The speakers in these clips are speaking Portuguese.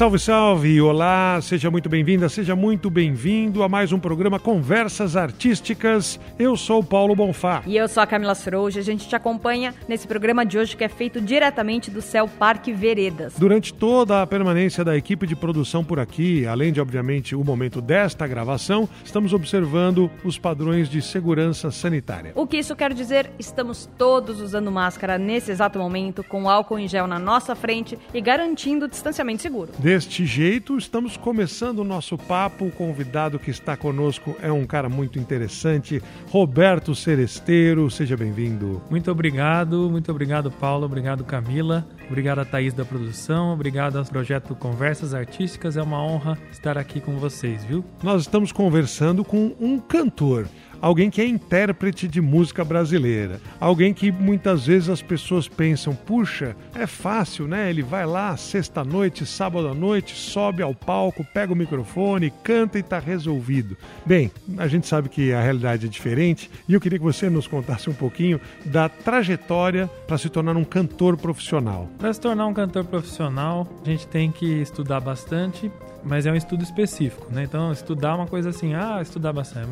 Salve, salve! Olá, seja muito bem-vinda, seja muito bem-vindo a mais um programa Conversas Artísticas. Eu sou o Paulo Bonfá. E eu sou a Camila Srouja. A gente te acompanha nesse programa de hoje que é feito diretamente do Céu Parque Veredas. Durante toda a permanência da equipe de produção por aqui, além de, obviamente, o momento desta gravação, estamos observando os padrões de segurança sanitária. O que isso quer dizer? Estamos todos usando máscara nesse exato momento, com álcool em gel na nossa frente e garantindo o distanciamento seguro. Deste jeito, estamos começando o nosso papo. O convidado que está conosco é um cara muito interessante, Roberto Seresteiro. Seja bem-vindo. Muito obrigado, muito obrigado, Paulo. Obrigado, Camila. Obrigado a Thaís da produção. Obrigado ao projeto Conversas Artísticas. É uma honra estar aqui com vocês, viu? Nós estamos conversando com um cantor alguém que é intérprete de música brasileira, alguém que muitas vezes as pessoas pensam, puxa, é fácil, né? Ele vai lá sexta-noite, sábado à noite, sobe ao palco, pega o microfone, canta e está resolvido. Bem, a gente sabe que a realidade é diferente e eu queria que você nos contasse um pouquinho da trajetória para se tornar um cantor profissional. Para se tornar um cantor profissional, a gente tem que estudar bastante, mas é um estudo específico, né? Então, estudar uma coisa assim, ah, estudar bastante,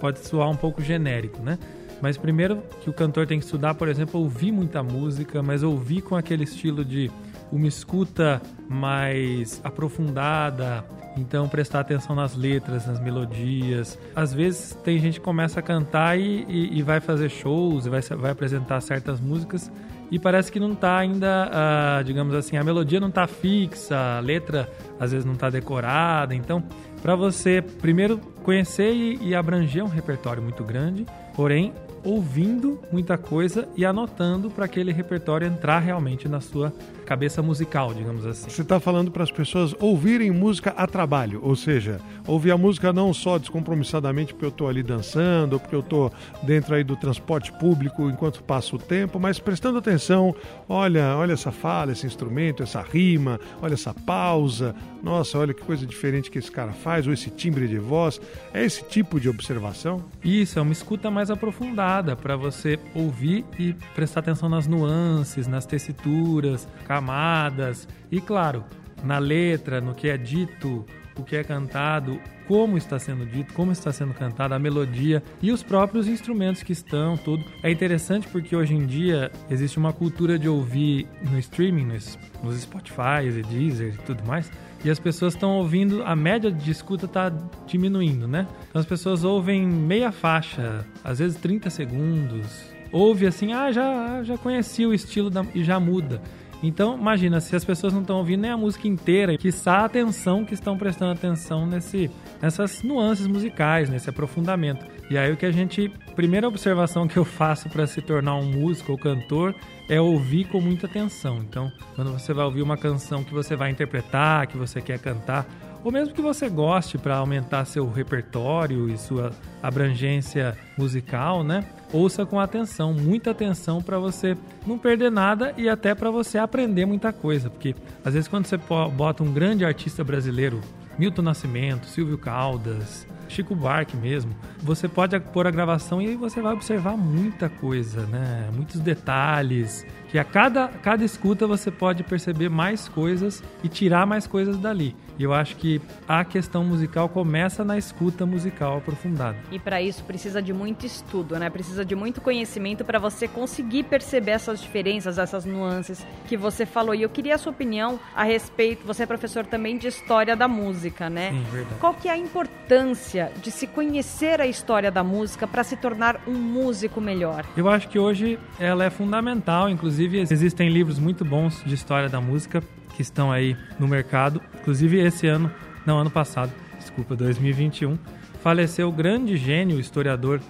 pode soar um pouco genérico, né? Mas primeiro que o cantor tem que estudar, por exemplo, ouvir muita música, mas ouvir com aquele estilo de uma escuta mais aprofundada, então prestar atenção nas letras, nas melodias. Às vezes tem gente que começa a cantar e, e, e vai fazer shows, vai, vai apresentar certas músicas e parece que não está ainda, uh, digamos assim, a melodia não está fixa, a letra às vezes não está decorada. Então, para você primeiro conhecer e, abranger um repertório muito grande, porém ouvindo muita coisa e anotando para aquele repertório entrar realmente na sua cabeça musical, digamos assim. Você está falando para as pessoas ouvirem música a trabalho, ou seja, ouvir a música não só descompromissadamente porque eu estou ali dançando, ou porque eu estou dentro aí do transporte público enquanto passo o tempo, mas prestando atenção, olha, olha essa fala, esse instrumento, essa rima, olha essa pausa, nossa, olha que coisa diferente que esse cara faz, ou esse timbre de voz. É esse tipo de observação? Isso, é uma escuta mais aprofundada para você ouvir e prestar atenção nas nuances, nas tessituras, camadas e, claro, na letra, no que é dito, o que é cantado, como está sendo dito, como está sendo cantado, a melodia e os próprios instrumentos que estão, tudo. É interessante porque hoje em dia existe uma cultura de ouvir no streaming, nos, nos Spotify e Deezer e tudo mais, e as pessoas estão ouvindo, a média de escuta está diminuindo, né? Então as pessoas ouvem meia faixa, às vezes 30 segundos. Ouve assim, ah, já, já conheci o estilo da, e já muda. Então, imagina, se as pessoas não estão ouvindo nem a música inteira, que a atenção que estão prestando atenção nesse, nessas nuances musicais, nesse aprofundamento. E aí o que a gente, primeira observação que eu faço para se tornar um músico ou cantor é ouvir com muita atenção. Então, quando você vai ouvir uma canção que você vai interpretar, que você quer cantar, ou mesmo que você goste para aumentar seu repertório e sua abrangência musical, né? Ouça com atenção, muita atenção para você não perder nada e até para você aprender muita coisa, porque às vezes quando você bota um grande artista brasileiro, Milton Nascimento, Silvio Caldas, Chico Buarque mesmo, você pode pôr a gravação e você vai observar muita coisa, né? Muitos detalhes, que a cada, cada escuta você pode perceber mais coisas e tirar mais coisas dali. E eu acho que a questão musical começa na escuta musical aprofundada. E para isso precisa de muito estudo, né? Precisa de muito conhecimento para você conseguir perceber essas diferenças, essas nuances que você falou. E eu queria a sua opinião a respeito, você é professor também de história da música, né? Sim, verdade. Qual que é a importância de se conhecer a história da música para se tornar um músico melhor? Eu acho que hoje ela é fundamental, inclusive existem livros muito bons de história da música que estão aí no mercado. Inclusive esse ano, não, ano passado, desculpa, 2021, faleceu o grande gênio historiador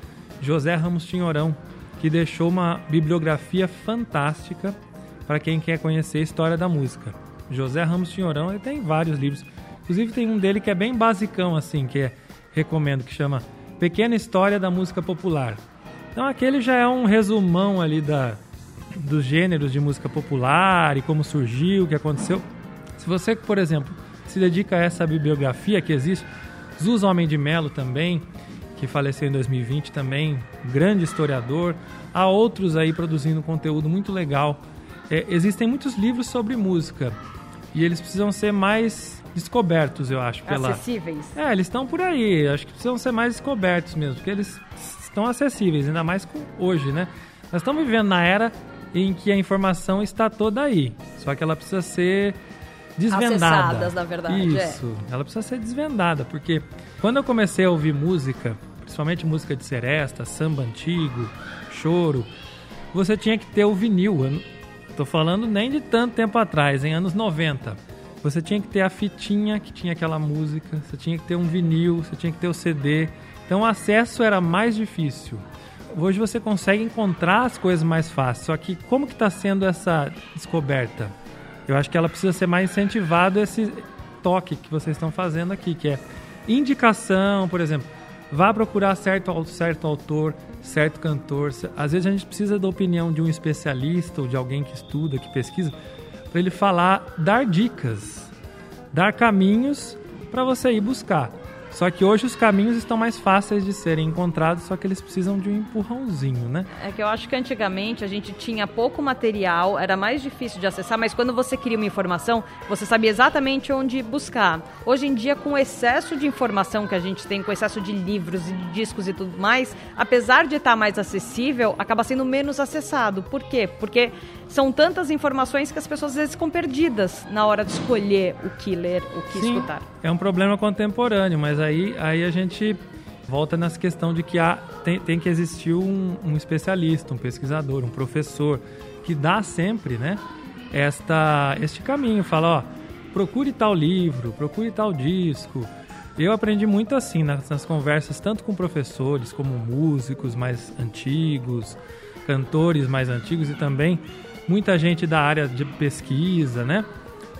José Ramos Tinhorão, que deixou uma bibliografia fantástica para quem quer conhecer a história da música. José Ramos Tinhorão, ele tem vários livros. Inclusive tem um dele que é bem basicão assim, que é recomendo que chama Pequena História da Música Popular. Então aquele já é um resumão ali da dos gêneros de música popular e como surgiu, o que aconteceu. Se você, por exemplo, se dedica a essa bibliografia que existe. Zuz Homem de Melo também, que faleceu em 2020 também, grande historiador. Há outros aí produzindo conteúdo muito legal. É, existem muitos livros sobre música e eles precisam ser mais descobertos, eu acho. Pela... Acessíveis. É, eles estão por aí. Acho que precisam ser mais descobertos mesmo, porque eles estão acessíveis, ainda mais com hoje, né? Nós estamos vivendo na era em que a informação está toda aí, só que ela precisa ser desvendada. Acessadas, na verdade. É. Isso, é. ela precisa ser desvendada, porque quando eu comecei a ouvir música, principalmente música de seresta, samba antigo, choro, você tinha que ter o vinil. Eu tô falando nem de tanto tempo atrás, em anos 90. Você tinha que ter a fitinha que tinha aquela música, você tinha que ter um vinil, você tinha que ter o CD. Então o acesso era mais difícil. Hoje você consegue encontrar as coisas mais fácil. Só que como que está sendo essa descoberta? Eu acho que ela precisa ser mais incentivado esse toque que vocês estão fazendo aqui, que é indicação, por exemplo. Vá procurar certo, certo autor, certo cantor. Às vezes a gente precisa da opinião de um especialista ou de alguém que estuda, que pesquisa, para ele falar, dar dicas, dar caminhos para você ir buscar. Só que hoje os caminhos estão mais fáceis de serem encontrados, só que eles precisam de um empurrãozinho, né? É que eu acho que antigamente a gente tinha pouco material, era mais difícil de acessar, mas quando você queria uma informação, você sabia exatamente onde buscar. Hoje em dia, com o excesso de informação que a gente tem, com o excesso de livros e de discos e tudo mais, apesar de estar mais acessível, acaba sendo menos acessado. Por quê? Porque são tantas informações que as pessoas às vezes ficam perdidas na hora de escolher o que ler, o que Sim, escutar. É um problema contemporâneo, mas aí, aí a gente volta nessa questão de que há, tem, tem que existir um, um, especialista, um pesquisador, um professor, que dá sempre né, esta, este caminho. Fala, ó, procure tal livro, procure tal disco. Eu aprendi muito assim nas, nas conversas, tanto com professores, como músicos mais antigos, cantores mais antigos e também muita gente da área de pesquisa, né?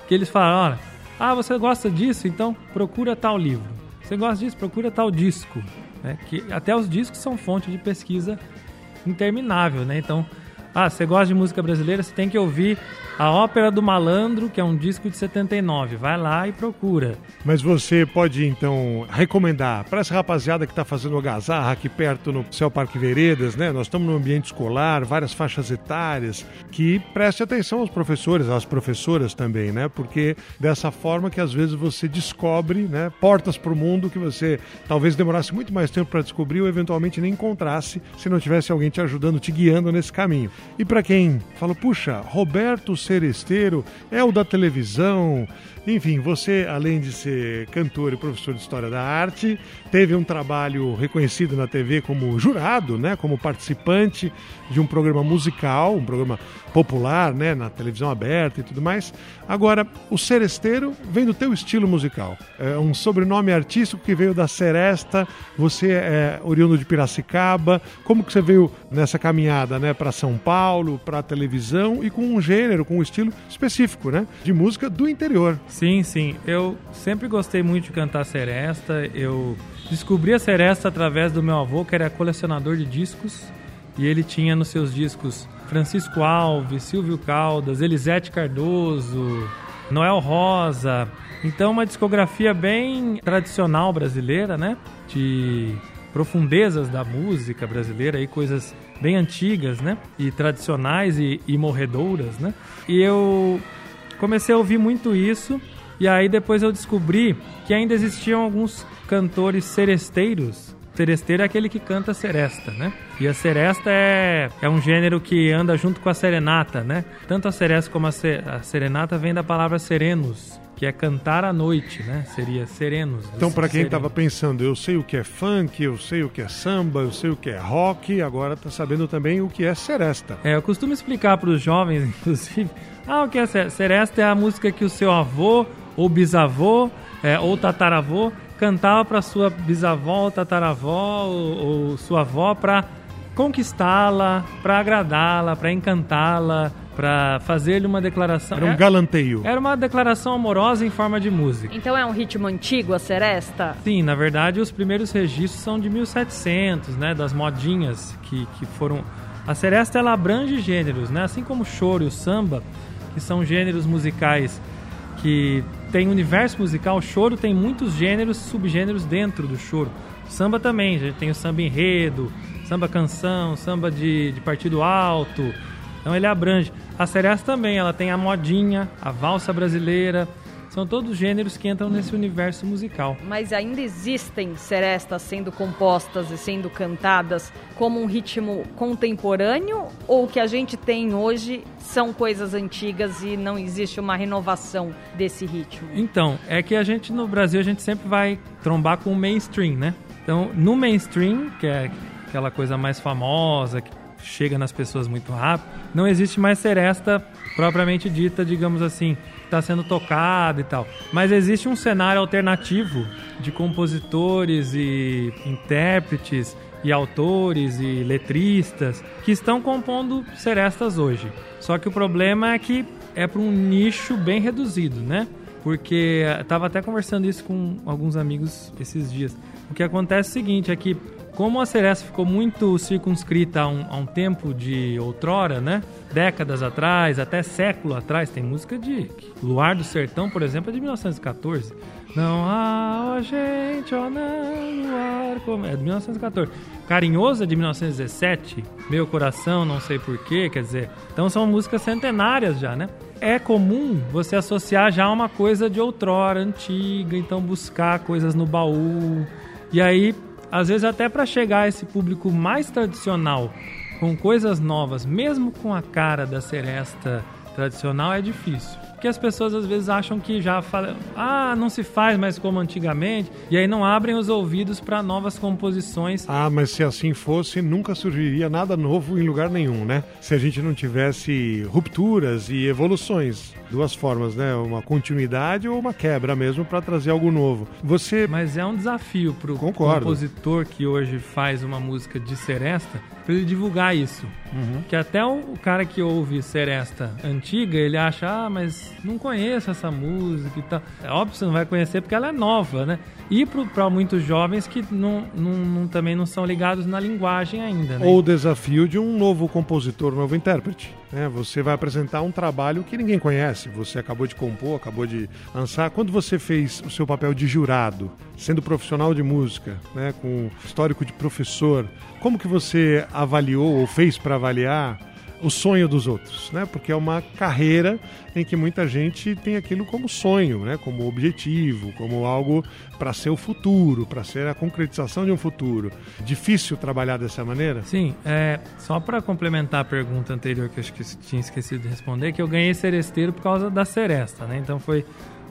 Que eles falam, olha, ah, você gosta disso? Então procura tal livro. Você gosta disso? Procura tal disco. Né? Que até os discos são fonte de pesquisa interminável, né? Então, ah, você gosta de música brasileira, você tem que ouvir a Ópera do Malandro, que é um disco de 79. Vai lá e procura. Mas você pode, então, recomendar para essa rapaziada que está fazendo algazarra aqui perto no Céu Parque Veredas, né? Nós estamos no ambiente escolar, várias faixas etárias, que preste atenção aos professores, às professoras também, né? Porque dessa forma que às vezes você descobre, né? Portas para o mundo que você talvez demorasse muito mais tempo para descobrir ou eventualmente nem encontrasse se não tivesse alguém te ajudando, te guiando nesse caminho. E para quem fala, puxa, Roberto seresteiro, é o da televisão. Enfim, você, além de ser cantor e professor de História da Arte, teve um trabalho reconhecido na TV como jurado, né, como participante de um programa musical, um programa popular, né, na televisão aberta e tudo mais. Agora, o seresteiro vem do teu estilo musical. É um sobrenome artístico que veio da Seresta. Você é oriundo de Piracicaba. Como que você veio nessa caminhada, né, para São Paulo, para televisão e com um gênero, com um estilo específico, né, de música do interior? Sim, sim. Eu sempre gostei muito de cantar seresta. Eu descobri a seresta através do meu avô, que era colecionador de discos. E ele tinha nos seus discos Francisco Alves, Silvio Caldas, Elisete Cardoso, Noel Rosa. Então, uma discografia bem tradicional brasileira, né? De profundezas da música brasileira e coisas bem antigas, né? E tradicionais e, e morredoras, né? E eu comecei a ouvir muito isso e aí depois eu descobri que ainda existiam alguns cantores seresteiros Seresteiro é aquele que canta seresta, né? E a seresta é, é um gênero que anda junto com a serenata, né? Tanto a seresta como a, se, a serenata vem da palavra serenos, que é cantar à noite, né? Seria serenos. Então, para quem estava pensando, eu sei o que é funk, eu sei o que é samba, eu sei o que é rock, agora está sabendo também o que é seresta. É, eu costumo explicar para os jovens, inclusive, ah, o que é seresta? É a música que o seu avô ou bisavô é, ou tataravô cantava para sua bisavó, tataravó ou, ou sua avó para conquistá-la, para agradá-la, para encantá-la, para fazer-lhe uma declaração. Era um galanteio. Era uma declaração amorosa em forma de música. Então é um ritmo antigo, a seresta? Sim, na verdade os primeiros registros são de 1700, né, das modinhas que, que foram... A seresta ela abrange gêneros, né, assim como o choro e o samba, que são gêneros musicais que tem universo musical, o choro tem muitos gêneros, subgêneros dentro do choro. Samba também, a gente tem o samba enredo, samba canção, samba de, de partido alto. Então ele abrange. A Seresta também, ela tem a modinha, a valsa brasileira, são todos gêneros que entram nesse universo musical. Mas ainda existem serestas sendo compostas e sendo cantadas como um ritmo contemporâneo ou o que a gente tem hoje são coisas antigas e não existe uma renovação desse ritmo? Então, é que a gente no Brasil a gente sempre vai trombar com o mainstream, né? Então, no mainstream, que é aquela coisa mais famosa, que chega nas pessoas muito rápido, não existe mais seresta propriamente dita, digamos assim, está sendo tocado e tal. Mas existe um cenário alternativo de compositores e intérpretes e autores e letristas que estão compondo serestas hoje. Só que o problema é que é para um nicho bem reduzido, né? Porque estava até conversando isso com alguns amigos esses dias. O que acontece é o seguinte, é que como a Seresta ficou muito circunscrita a um, a um, tempo de outrora, né? Décadas atrás, até século atrás, tem música de Luar do Sertão, por exemplo, é de 1914. Não há, ó gente, ó não, luar, como... é de 1914. Carinhoso é de 1917, Meu Coração, não sei porquê, quer dizer, então são músicas centenárias já, né? É comum você associar já uma coisa de outrora, antiga, então buscar coisas no baú. E aí às vezes até para chegar a esse público mais tradicional, com coisas novas, mesmo com a cara da seresta tradicional, é difícil. Porque as pessoas às vezes acham que já fala, ah, não se faz mais como antigamente, e aí não abrem os ouvidos para novas composições. Ah, mas se assim fosse, nunca surgiria nada novo em lugar nenhum, né? Se a gente não tivesse rupturas e evoluções duas formas, né? Uma continuidade ou uma quebra mesmo para trazer algo novo. Você Mas é um desafio pro Concordo. compositor que hoje faz uma música de seresta para ele divulgar isso. Uhum. Que até o cara que ouve seresta antiga, ele acha, ah, mas não conheço essa música e tal. É óbvio que você não vai conhecer porque ela é nova, né? E para muitos jovens que não, não, não, também não são ligados na linguagem ainda. Né? Ou o desafio de um novo compositor, novo intérprete. Né? Você vai apresentar um trabalho que ninguém conhece. Você acabou de compor, acabou de lançar. Quando você fez o seu papel de jurado, sendo profissional de música, né? com histórico de professor, como que você avaliou ou fez para avaliar o sonho dos outros, né? Porque é uma carreira em que muita gente tem aquilo como sonho, né? Como objetivo, como algo para ser o futuro, para ser a concretização de um futuro. Difícil trabalhar dessa maneira? Sim, é, só para complementar a pergunta anterior que eu acho que tinha esquecido de responder, que eu ganhei seresteiro por causa da seresta, né? Então foi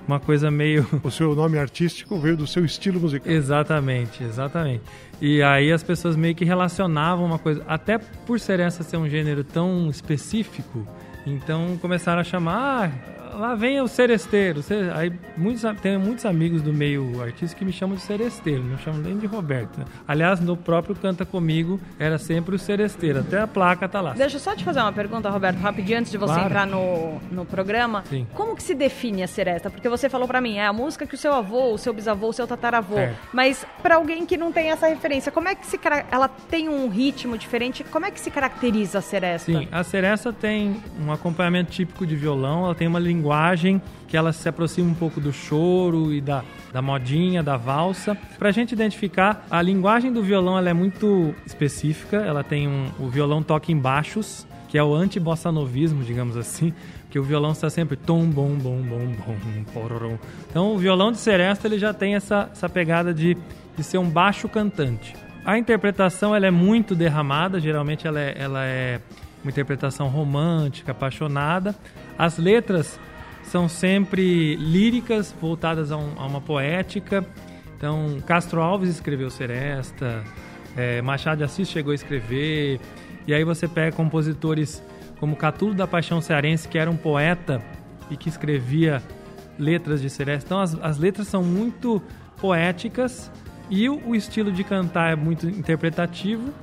uma coisa meio. O seu nome artístico veio do seu estilo musical. Exatamente, exatamente. E aí as pessoas meio que relacionavam uma coisa, até por ser essa ser um gênero tão específico, então começaram a chamar, ah, lá vem o seresteiro. Aí muitos, tem muitos amigos do meio artístico que me chamam de seresteiro, não chamam nem de Roberto. Né? Aliás, no próprio Canta Comigo era sempre o seresteiro, até a placa tá lá. Deixa eu só te fazer uma pergunta, Roberto, rapidinho, antes de você claro. entrar no, no programa. Sim. Como que se define a seresta? Porque você falou para mim, é a música que o seu avô, o seu bisavô, o seu tataravô. É. Mas para alguém que não tem essa referência, como é que se ela tem um ritmo diferente? Como é que se caracteriza a seresta? Sim, a seresta tem um acompanhamento típico de violão, ela tem uma linguagem linguagem que ela se aproxima um pouco do choro e da, da modinha, da valsa. Para a gente identificar, a linguagem do violão ela é muito específica, ela tem um, o violão toca em baixos, que é o anti-bossa-novismo, digamos assim, que o violão está sempre tom, bom, bom, bom, bom, pororom. Então o violão de seresta ele já tem essa, essa pegada de, de ser um baixo cantante. A interpretação ela é muito derramada, geralmente ela é, ela é uma interpretação romântica, apaixonada. As letras são sempre líricas voltadas a, um, a uma poética. Então, Castro Alves escreveu Seresta, é, Machado de Assis chegou a escrever, e aí você pega compositores como Catulo da Paixão Cearense, que era um poeta e que escrevia letras de Seresta. Então, as, as letras são muito poéticas e o, o estilo de cantar é muito interpretativo.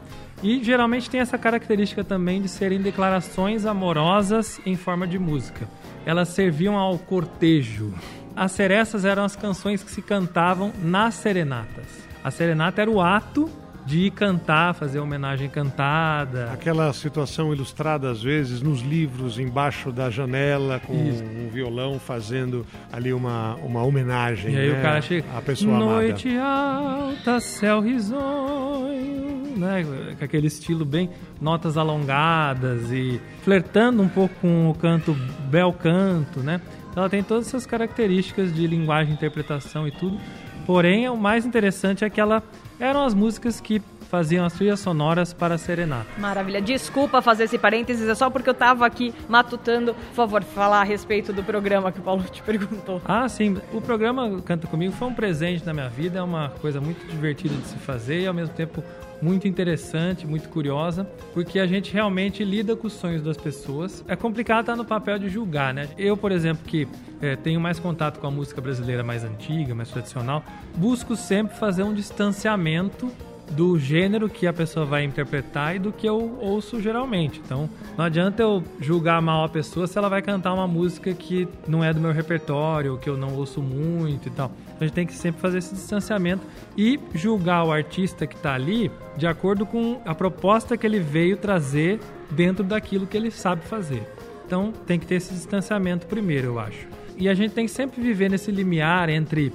E geralmente tem essa característica também de serem declarações amorosas em forma de música elas serviam ao cortejo. As serestas eram as canções que se cantavam nas serenatas. A serenata era o ato de cantar, fazer homenagem cantada. Aquela situação ilustrada, às vezes, nos livros, embaixo da janela, com Isso. um violão fazendo ali uma, uma homenagem. E aí né? o cara chega. A pessoa Noite amada. alta, céu risonho, né? Com aquele estilo bem notas alongadas e flertando um pouco com o canto bel canto, né? Ela tem todas essas características de linguagem, interpretação e tudo. Porém, o mais interessante é que ela eram as músicas que faziam as trilhas sonoras para serenata. Maravilha. Desculpa fazer esse parênteses, é só porque eu estava aqui matutando. Por favor, falar a respeito do programa que o Paulo te perguntou. Ah, sim. O programa Canta Comigo foi um presente na minha vida, é uma coisa muito divertida de se fazer e ao mesmo tempo muito interessante, muito curiosa, porque a gente realmente lida com os sonhos das pessoas. É complicado estar no papel de julgar, né? Eu, por exemplo, que é, tenho mais contato com a música brasileira mais antiga, mais tradicional, busco sempre fazer um distanciamento do gênero que a pessoa vai interpretar e do que eu ouço geralmente. Então, não adianta eu julgar mal a pessoa se ela vai cantar uma música que não é do meu repertório, que eu não ouço muito e tal. Então, a gente tem que sempre fazer esse distanciamento e julgar o artista que está ali de acordo com a proposta que ele veio trazer dentro daquilo que ele sabe fazer. Então, tem que ter esse distanciamento primeiro, eu acho. E a gente tem que sempre viver nesse limiar entre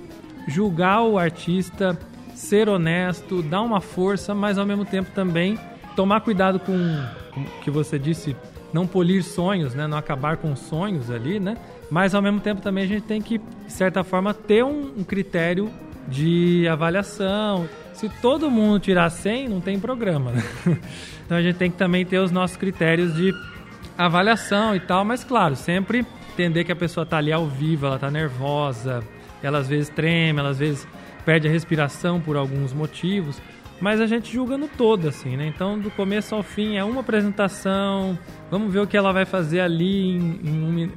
julgar o artista ser honesto, dar uma força, mas ao mesmo tempo também tomar cuidado com, o que você disse, não polir sonhos, né? Não acabar com sonhos ali, né? Mas ao mesmo tempo também a gente tem que, de certa forma, ter um, um critério de avaliação. Se todo mundo tirar 100, não tem programa, né? Então a gente tem que também ter os nossos critérios de avaliação e tal, mas claro, sempre entender que a pessoa está ali ao vivo, ela está nervosa, ela às vezes treme, ela às vezes perde a respiração por alguns motivos, mas a gente julga no todo, assim, né? Então, do começo ao fim é uma apresentação, vamos ver o que ela vai fazer ali em, em um,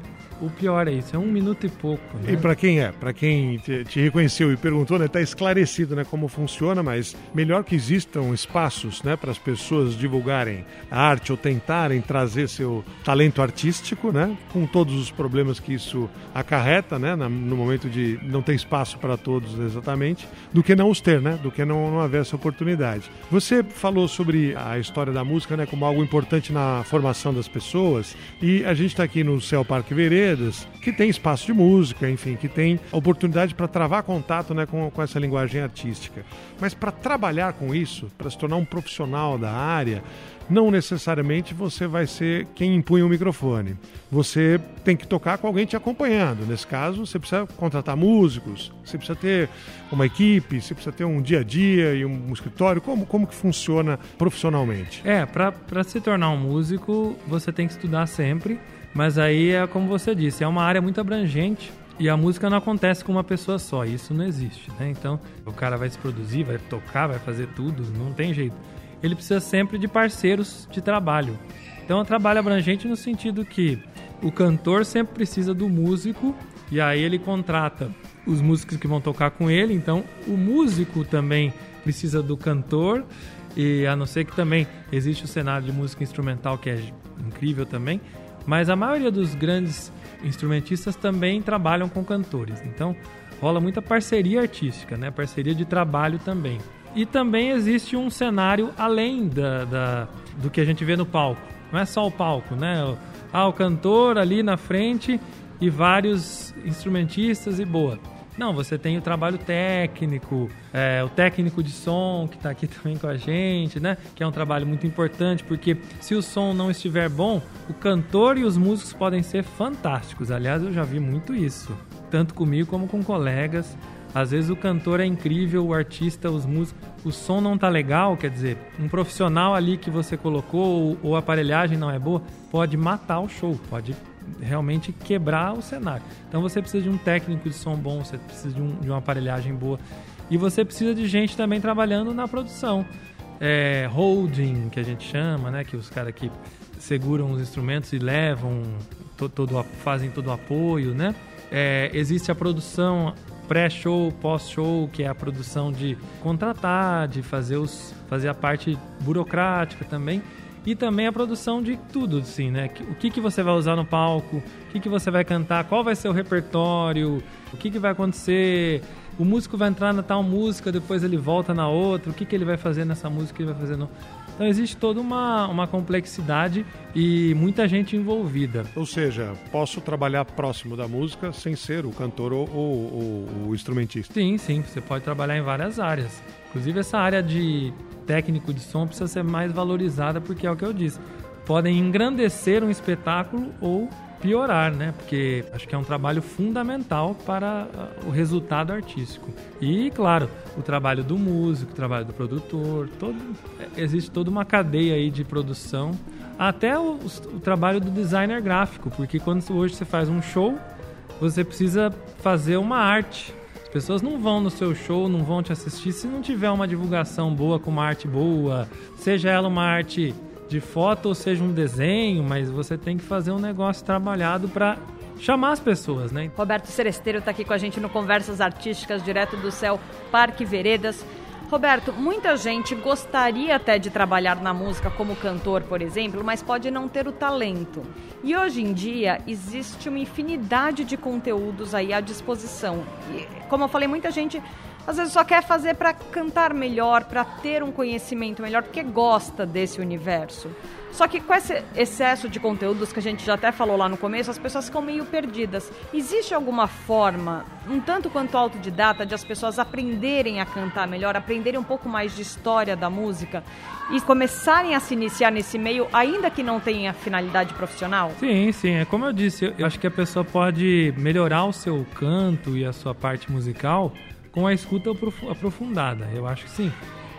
o pior é isso, é um minuto e pouco. Né? E para quem é, para quem te, te, reconheceu e perguntou, né, tá esclarecido, né, como funciona, mas melhor que existam espaços, né, para as pessoas divulgarem a arte ou tentarem trazer seu talento artístico, né, com todos os problemas que isso acarreta, né, no momento de não ter espaço para todos exatamente, do que não os ter, né, do que não, não haver essa oportunidade. Você falou sobre a história da música, né, como algo importante na formação das pessoas e a gente está aqui no Céu Parque Que tem espaço de música, enfim, que tem oportunidade para travar contato né, com, com essa linguagem artística. Mas para trabalhar com isso, para se tornar um profissional da área, não necessariamente você vai ser quem impunha o microfone. Você tem que tocar com alguém te acompanhando. Nesse caso, você precisa contratar músicos, você precisa ter uma equipe, você precisa ter um dia a dia e um escritório. Como, como que funciona profissionalmente? É, para se tornar um músico, você tem que estudar sempre. Mas aí é como você disse, é uma área muito abrangente e a música não acontece com uma pessoa só, isso não existe, né? Então, o cara vai se produzir, vai tocar, vai fazer tudo, não tem jeito. Ele precisa sempre de parceiros de trabalho. Então, é um trabalho abrangente no sentido que o cantor sempre precisa do músico e aí ele contrata os músicos que vão tocar com ele. Então, o músico também precisa do cantor e a não ser que também existe o cenário de música instrumental que é incrível também, mas a maioria dos grandes instrumentistas também trabalham com cantores. Então rola muita parceria artística, né? Parceria de trabalho também. E também existe um cenário além da, da, do que a gente vê no palco. Não é só o palco, né? Ah, o cantor ali na frente e vários instrumentistas e boa. Não, você tem o trabalho técnico, é, o técnico de som que está aqui também com a gente, né? Que é um trabalho muito importante, porque se o som não estiver bom, o cantor e os músicos podem ser fantásticos. Aliás, eu já vi muito isso, tanto comigo como com colegas. Às vezes o cantor é incrível, o artista, os músicos, o som não tá legal, quer dizer, um profissional ali que você colocou ou a aparelhagem não é boa, pode matar o show, pode realmente quebrar o cenário. Então você precisa de um técnico de som bom, você precisa de, um, de uma aparelhagem boa e você precisa de gente também trabalhando na produção. É, holding, que a gente chama, né? Que os caras que seguram os instrumentos e levam, to, todo, fazem todo o apoio, né? É, existe a produção pré-show, pós-show, que é a produção de contratar, de fazer, os, fazer a parte burocrática também e também a produção de tudo, assim, né? O que, que você vai usar no palco, o que, que você vai cantar, qual vai ser o repertório, o que, que vai acontecer, o músico vai entrar na tal música, depois ele volta na outra, o que, que ele vai fazer nessa música, ele vai fazer no... Então existe toda uma, uma complexidade e muita gente envolvida. Ou seja, posso trabalhar próximo da música sem ser o cantor ou, ou, ou o instrumentista? Sim, sim, você pode trabalhar em várias áreas. Inclusive essa área de técnico de som precisa ser mais valorizada porque é o que eu disse. Podem engrandecer um espetáculo ou piorar, né? Porque acho que é um trabalho fundamental para ah, o resultado artístico. E, claro, o trabalho do músico, o trabalho do produtor, todo, existe toda uma cadeia aí de produção, até o, o trabalho do designer gráfico, porque quando hoje você faz um show, você precisa fazer uma arte. As pessoas não vão no seu show, não vão te assistir se não tiver uma divulgação boa, com uma arte boa, seja ela uma arte de foto ou seja um desenho, mas você tem que fazer um negócio trabalhado para chamar as pessoas, né? Roberto Seresteiro está aqui com a gente no Conversas Artísticas, direto do céu Parque Veredas. Roberto, muita gente gostaria até de trabalhar na música como cantor, por exemplo, mas pode não ter o talento. E hoje em dia existe uma infinidade de conteúdos aí à disposição. E, como eu falei, muita gente às vezes só quer fazer para cantar melhor, para ter um conhecimento melhor, porque gosta desse universo. Só que com esse excesso de conteúdos que a gente já até falou lá no começo, as pessoas ficam meio perdidas. Existe alguma forma, um tanto quanto autodidata, de as pessoas aprenderem a cantar melhor, aprenderem um pouco mais de história da música e começarem a se iniciar nesse meio, ainda que não tenha finalidade profissional? Sim, sim. É como eu disse, eu acho que a pessoa pode melhorar o seu canto e a sua parte musical com a escuta aprofundada. Eu acho que sim.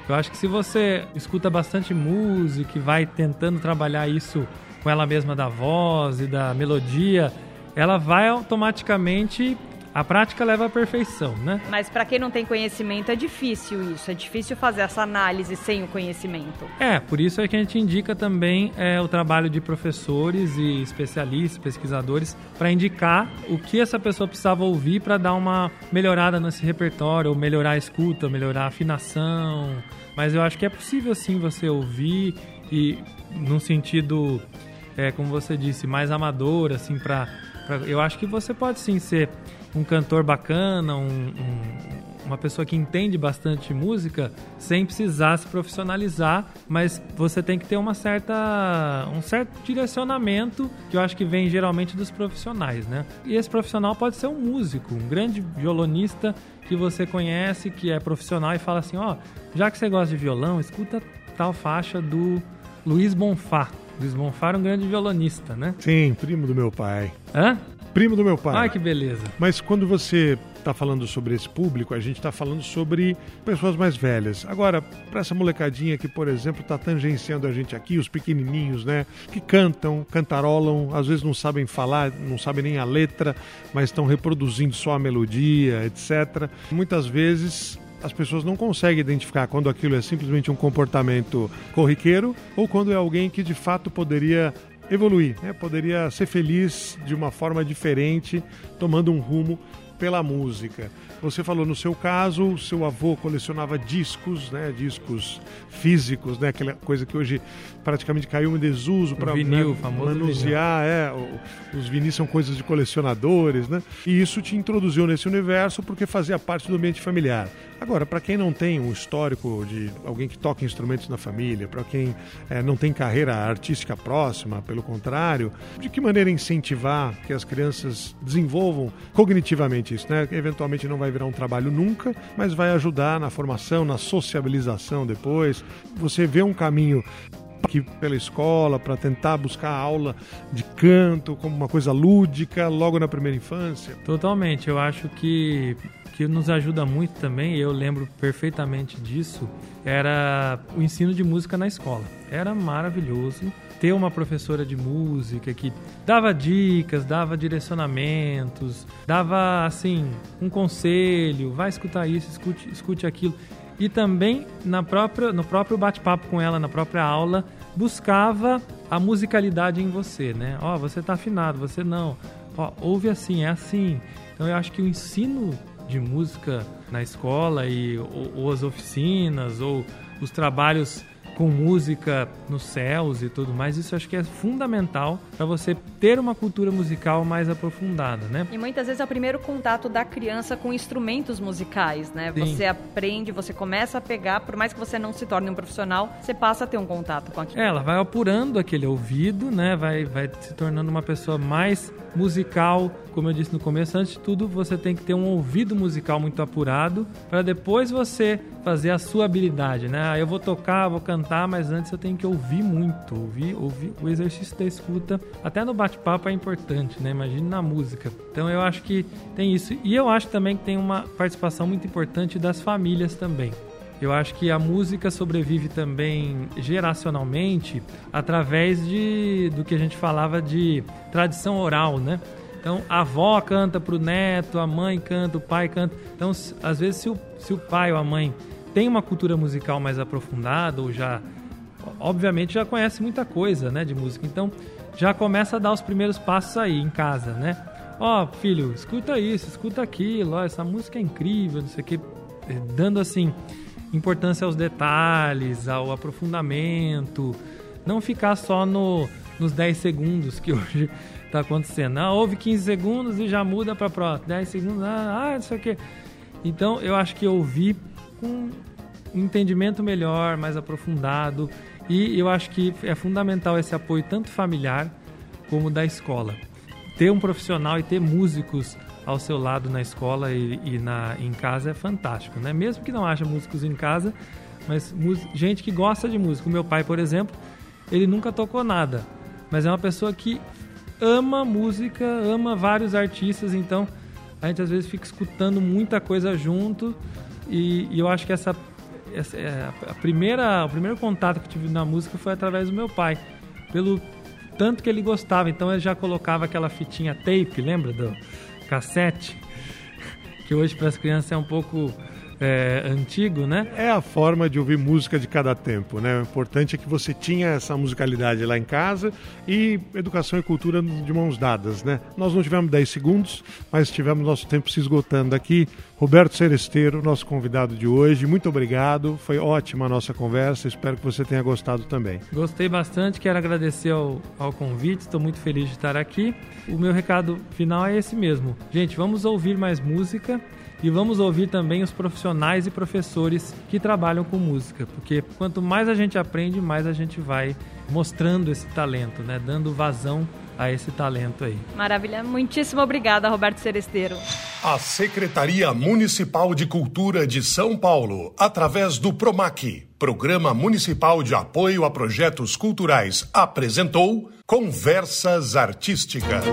Eu acho que se você escuta bastante música e vai tentando trabalhar isso com ela mesma da voz e da melodia, ela vai automaticamente a prática leva à perfeição, né? Mas para quem não tem conhecimento é difícil isso, é difícil fazer essa análise sem o conhecimento. É, por isso é que a gente indica também é, o trabalho de professores e especialistas, pesquisadores, para indicar o que essa pessoa precisava ouvir para dar uma melhorada nesse repertório, ou melhorar a escuta, melhorar a afinação. Mas eu acho que é possível sim você ouvir e num sentido, é, como você disse, mais amador, assim, para eu acho que você pode sim ser um cantor bacana, um, um, uma pessoa que entende bastante música, sem precisar se profissionalizar, mas você tem que ter uma certa, um certo direcionamento que eu acho que vem geralmente dos profissionais, né? E esse profissional pode ser um músico, um grande violonista que você conhece, que é profissional e fala assim, ó, oh, já que você gosta de violão, escuta tal faixa do Luiz Bonfá. Luiz Bonfá era um grande violonista, né? Sim, primo do meu pai. Hã? Primo do meu pai. Ai, que beleza. Mas quando você está falando sobre esse público, a gente está falando sobre pessoas mais velhas. Agora, para essa molecadinha que, por exemplo, está tangenciando a gente aqui, os pequenininhos, né? Que cantam, cantarolam, às vezes não sabem falar, não sabem nem a letra, mas estão reproduzindo só a melodia, etc. Muitas vezes as pessoas não conseguem identificar quando aquilo é simplesmente um comportamento corriqueiro ou quando é alguém que de fato poderia evoluir, né? poderia ser feliz de uma forma diferente, tomando um rumo pela música. Você falou no seu caso, seu avô colecionava discos, né, discos físicos, né, aquela coisa que hoje praticamente caiu em desuso para vinil, né, famoso manusear, vinil. é, os vinis são coisas de colecionadores, né? E isso te introduziu nesse universo porque fazia parte do ambiente familiar. Agora, para quem não tem um histórico de alguém que toca instrumentos na família, para quem é, não tem carreira artística próxima, pelo contrário, de que maneira incentivar que as crianças desenvolvam cognitivamente isso, né? Eventualmente não vai virar um trabalho nunca, mas vai ajudar na formação, na sociabilização depois. Você vê um caminho aqui pela escola para tentar buscar aula de canto como uma coisa lúdica logo na primeira infância? Totalmente. Eu acho que que nos ajuda muito também, eu lembro perfeitamente disso, era o ensino de música na escola. Era maravilhoso ter uma professora de música que dava dicas, dava direcionamentos, dava assim um conselho, vai escutar isso, escute, escute aquilo. E também na própria, no próprio bate-papo com ela, na própria aula, buscava a musicalidade em você, né? Ó, oh, você tá afinado, você não. Ó, oh, ouve assim, é assim. Então eu acho que o ensino de música na escola e ou, ou as oficinas ou os trabalhos com música nos céus e tudo mais. Isso acho que é fundamental para você ter uma cultura musical mais aprofundada, né? E muitas vezes é o primeiro contato da criança com instrumentos musicais, né? Sim. Você aprende, você começa a pegar, por mais que você não se torne um profissional, você passa a ter um contato com aquilo. É, ela vai apurando aquele ouvido, né? Vai, vai se tornando uma pessoa mais musical, como eu disse no começo, antes de tudo você tem que ter um ouvido musical muito apurado para depois você fazer a sua habilidade, né? Ah, eu vou tocar, vou cantar, mas antes eu tenho que ouvir muito, ouvir, ouvir o exercício da escuta, até no bate-papo é importante, né? Imagine na música. Então eu acho que tem isso e eu acho também que tem uma participação muito importante das famílias também. Eu acho que a música sobrevive também geracionalmente através de do que a gente falava de tradição oral, né? Então a avó canta para o neto, a mãe canta, o pai canta. Então às vezes se o, se o pai ou a mãe tem uma cultura musical mais aprofundada ou já obviamente já conhece muita coisa, né, de música. Então já começa a dar os primeiros passos aí em casa, né? Ó, oh, filho, escuta isso, escuta aquilo, ó, essa música é incrível, não sei o que, dando assim importância aos detalhes, ao aprofundamento, não ficar só no, nos 10 segundos que hoje está acontecendo. Ah, houve 15 segundos e já muda para próxima. 10 segundos, ah, ah, isso aqui. Então, eu acho que ouvir com um entendimento melhor, mais aprofundado, e eu acho que é fundamental esse apoio tanto familiar como da escola. Ter um profissional e ter músicos ao seu lado na escola e, e na, em casa é fantástico, né? Mesmo que não haja músicos em casa, mas gente que gosta de música. O meu pai, por exemplo, ele nunca tocou nada, mas é uma pessoa que ama música, ama vários artistas, então a gente às vezes fica escutando muita coisa junto e, e eu acho que essa, essa é a primeira, o primeiro contato que tive na música foi através do meu pai, pelo tanto que ele gostava. Então ele já colocava aquela fitinha tape, lembra do cassete, que hoje para as crianças é um pouco é, antigo, né? É a forma de ouvir música de cada tempo, né? O importante é que você tinha essa musicalidade lá em casa e educação e cultura de mãos dadas, né? Nós não tivemos 10 segundos, mas tivemos nosso tempo se esgotando aqui. Roberto Seresteiro, nosso convidado de hoje, muito obrigado. Foi ótima a nossa conversa, espero que você tenha gostado também. Gostei bastante, quero agradecer ao, ao convite, estou muito feliz de estar aqui. O meu recado final é esse mesmo. Gente, vamos ouvir mais música e vamos ouvir também os profissionais e professores que trabalham com música, porque quanto mais a gente aprende, mais a gente vai mostrando esse talento, né? Dando vazão a esse talento aí. Maravilha. Muitíssimo obrigada, Roberto Seresteiro. A Secretaria Municipal de Cultura de São Paulo, através do PROMAC, Programa Municipal de Apoio a Projetos Culturais, apresentou Conversas Artísticas.